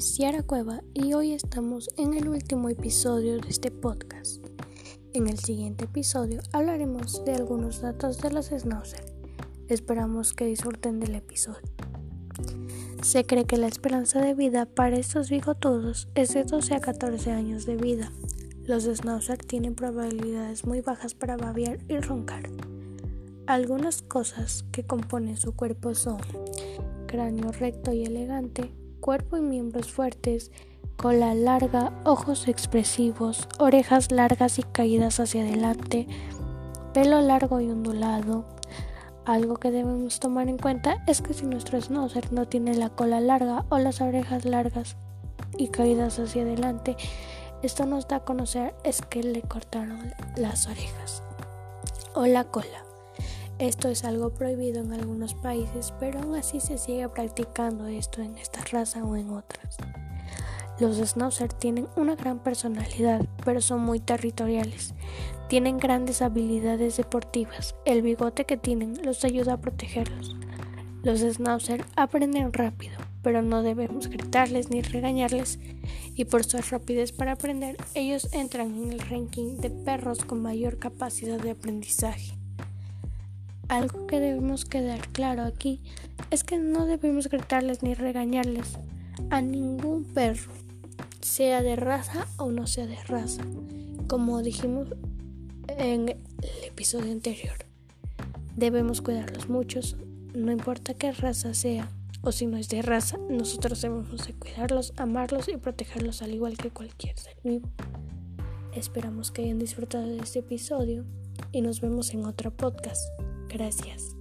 es Cueva y hoy estamos en el último episodio de este podcast. En el siguiente episodio hablaremos de algunos datos de los Schnauzer. Esperamos que disfruten del episodio. Se cree que la esperanza de vida para estos bigotudos es de 12 a 14 años de vida. Los Schnauzer tienen probabilidades muy bajas para babear y roncar. Algunas cosas que componen su cuerpo son cráneo recto y elegante, cuerpo y miembros fuertes, cola larga, ojos expresivos, orejas largas y caídas hacia adelante, pelo largo y ondulado. Algo que debemos tomar en cuenta es que si nuestro schnauzer no tiene la cola larga o las orejas largas y caídas hacia adelante, esto nos da a conocer es que le cortaron las orejas o la cola. Esto es algo prohibido en algunos países, pero aún así se sigue practicando esto en esta raza o en otras. Los Schnauzer tienen una gran personalidad, pero son muy territoriales. Tienen grandes habilidades deportivas. El bigote que tienen los ayuda a protegerlos. Los Schnauzer aprenden rápido, pero no debemos gritarles ni regañarles. Y por su rapidez para aprender, ellos entran en el ranking de perros con mayor capacidad de aprendizaje. Algo que debemos quedar claro aquí es que no debemos gritarles ni regañarles a ningún perro, sea de raza o no sea de raza, como dijimos en el episodio anterior. Debemos cuidarlos muchos, no importa qué raza sea o si no es de raza, nosotros debemos de cuidarlos, amarlos y protegerlos al igual que cualquier ser vivo. Esperamos que hayan disfrutado de este episodio y nos vemos en otro podcast. Gracias.